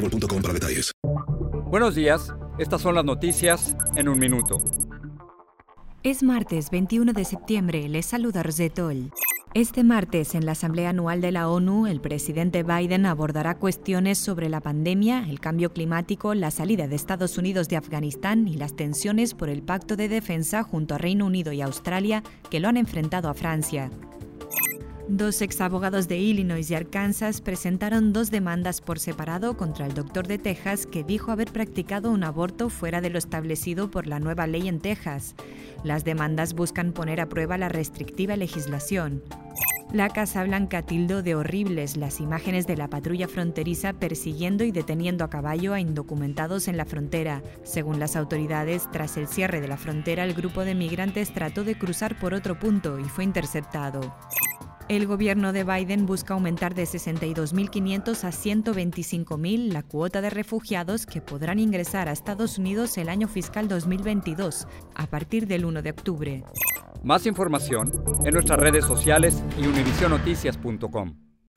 boostmobile.com para detalles. Buenos días, estas son las noticias en un minuto. Es martes 21 de septiembre, les saluda Rosetol. Este martes, en la Asamblea Anual de la ONU, el presidente Biden abordará cuestiones sobre la pandemia, el cambio climático, la salida de Estados Unidos de Afganistán y las tensiones por el pacto de defensa junto a Reino Unido y Australia que lo han enfrentado a Francia. Dos exabogados de Illinois y Arkansas presentaron dos demandas por separado contra el doctor de Texas que dijo haber practicado un aborto fuera de lo establecido por la nueva ley en Texas. Las demandas buscan poner a prueba la restrictiva legislación. La Casa Blanca tildó de horribles las imágenes de la patrulla fronteriza persiguiendo y deteniendo a caballo a indocumentados en la frontera. Según las autoridades, tras el cierre de la frontera, el grupo de migrantes trató de cruzar por otro punto y fue interceptado. El gobierno de Biden busca aumentar de 62.500 a 125.000 la cuota de refugiados que podrán ingresar a Estados Unidos el año fiscal 2022, a partir del 1 de octubre. Más información en nuestras redes sociales y univisionoticias.com.